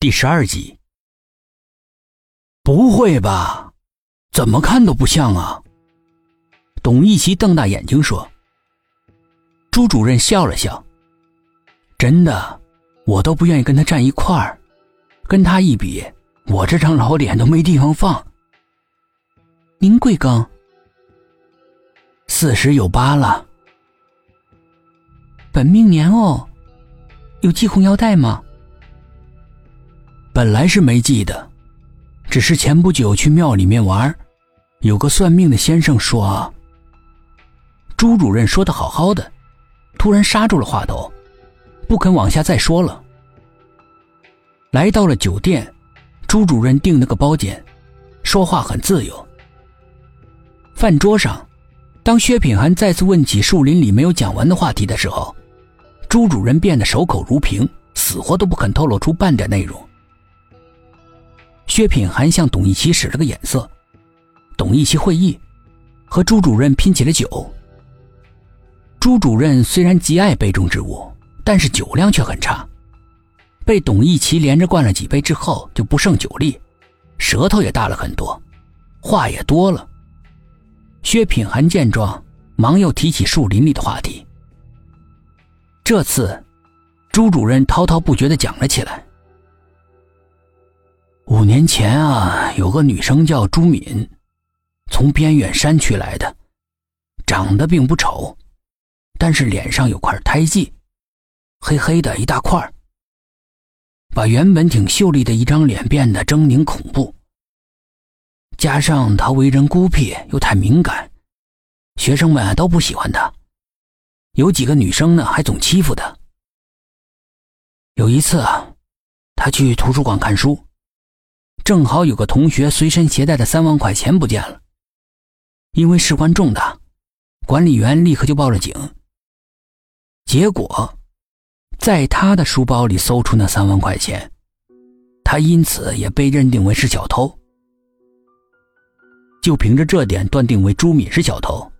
第十二集。不会吧？怎么看都不像啊！董一奇瞪大眼睛说。朱主任笑了笑：“真的，我都不愿意跟他站一块儿，跟他一比，我这张老脸都没地方放。”您贵庚？四十有八了。本命年哦，有系红腰带吗？本来是没记得，只是前不久去庙里面玩，有个算命的先生说。朱主任说的好好的，突然刹住了话头，不肯往下再说了。来到了酒店，朱主任订了个包间，说话很自由。饭桌上，当薛品涵再次问起树林里没有讲完的话题的时候，朱主任变得守口如瓶，死活都不肯透露出半点内容。薛品涵向董一奇使了个眼色，董一奇会意，和朱主任拼起了酒。朱主任虽然极爱杯中之物，但是酒量却很差，被董一奇连着灌了几杯之后就不胜酒力，舌头也大了很多，话也多了。薛品涵见状，忙又提起树林里的话题。这次，朱主任滔滔不绝的讲了起来。五年前啊，有个女生叫朱敏，从边远山区来的，长得并不丑，但是脸上有块胎记，黑黑的一大块把原本挺秀丽的一张脸变得狰狞恐怖。加上她为人孤僻又太敏感，学生们都不喜欢她，有几个女生呢还总欺负她。有一次啊，她去图书馆看书。正好有个同学随身携带的三万块钱不见了，因为事关重大，管理员立刻就报了警。结果，在他的书包里搜出那三万块钱，他因此也被认定为是小偷。就凭着这点断定为朱敏是小偷，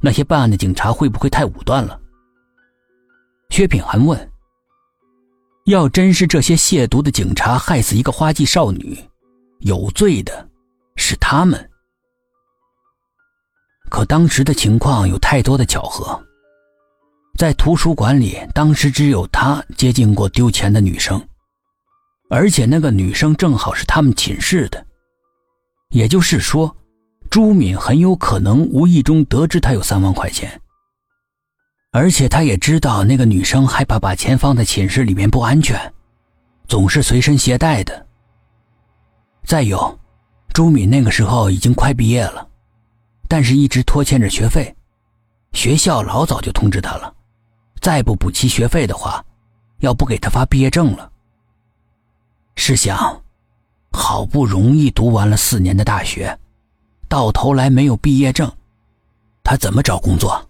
那些办案的警察会不会太武断了？薛品涵问：“要真是这些亵渎的警察害死一个花季少女？”有罪的是他们，可当时的情况有太多的巧合。在图书馆里，当时只有他接近过丢钱的女生，而且那个女生正好是他们寝室的，也就是说，朱敏很有可能无意中得知他有三万块钱，而且他也知道那个女生害怕把钱放在寝室里面不安全，总是随身携带的。再有，朱敏那个时候已经快毕业了，但是一直拖欠着学费，学校老早就通知他了，再不补齐学费的话，要不给他发毕业证了。试想，好不容易读完了四年的大学，到头来没有毕业证，他怎么找工作？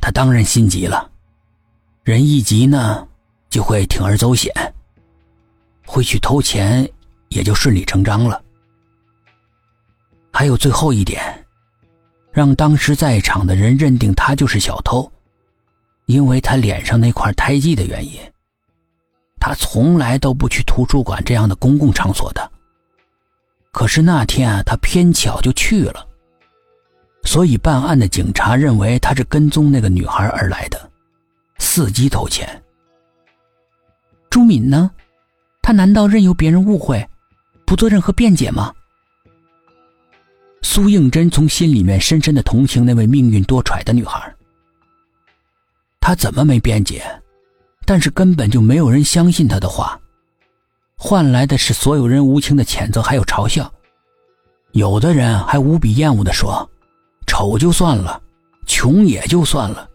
他当然心急了，人一急呢，就会铤而走险，会去偷钱。也就顺理成章了。还有最后一点，让当时在场的人认定他就是小偷，因为他脸上那块胎记的原因。他从来都不去图书馆这样的公共场所的，可是那天啊，他偏巧就去了，所以办案的警察认为他是跟踪那个女孩而来的，伺机偷钱。朱敏呢？他难道任由别人误会？不做任何辩解吗？苏应真从心里面深深的同情那位命运多舛的女孩。她怎么没辩解？但是根本就没有人相信她的话，换来的是所有人无情的谴责还有嘲笑。有的人还无比厌恶的说：“丑就算了，穷也就算了，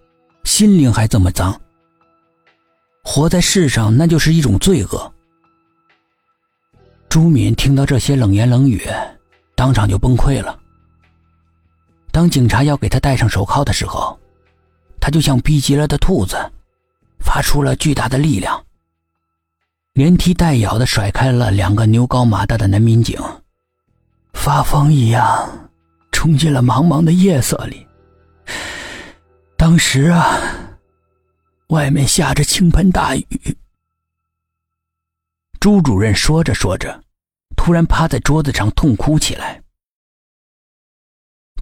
心灵还这么脏，活在世上那就是一种罪恶。”朱敏听到这些冷言冷语，当场就崩溃了。当警察要给他戴上手铐的时候，他就像逼急了的兔子，发出了巨大的力量，连踢带咬的甩开了两个牛高马大的男民警，发疯一样冲进了茫茫的夜色里。当时啊，外面下着倾盆大雨。朱主任说着说着，突然趴在桌子上痛哭起来。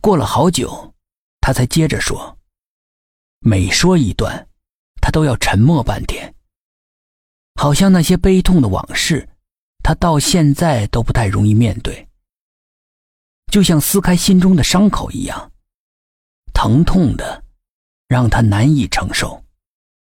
过了好久，他才接着说。每说一段，他都要沉默半天，好像那些悲痛的往事，他到现在都不太容易面对，就像撕开心中的伤口一样，疼痛的，让他难以承受。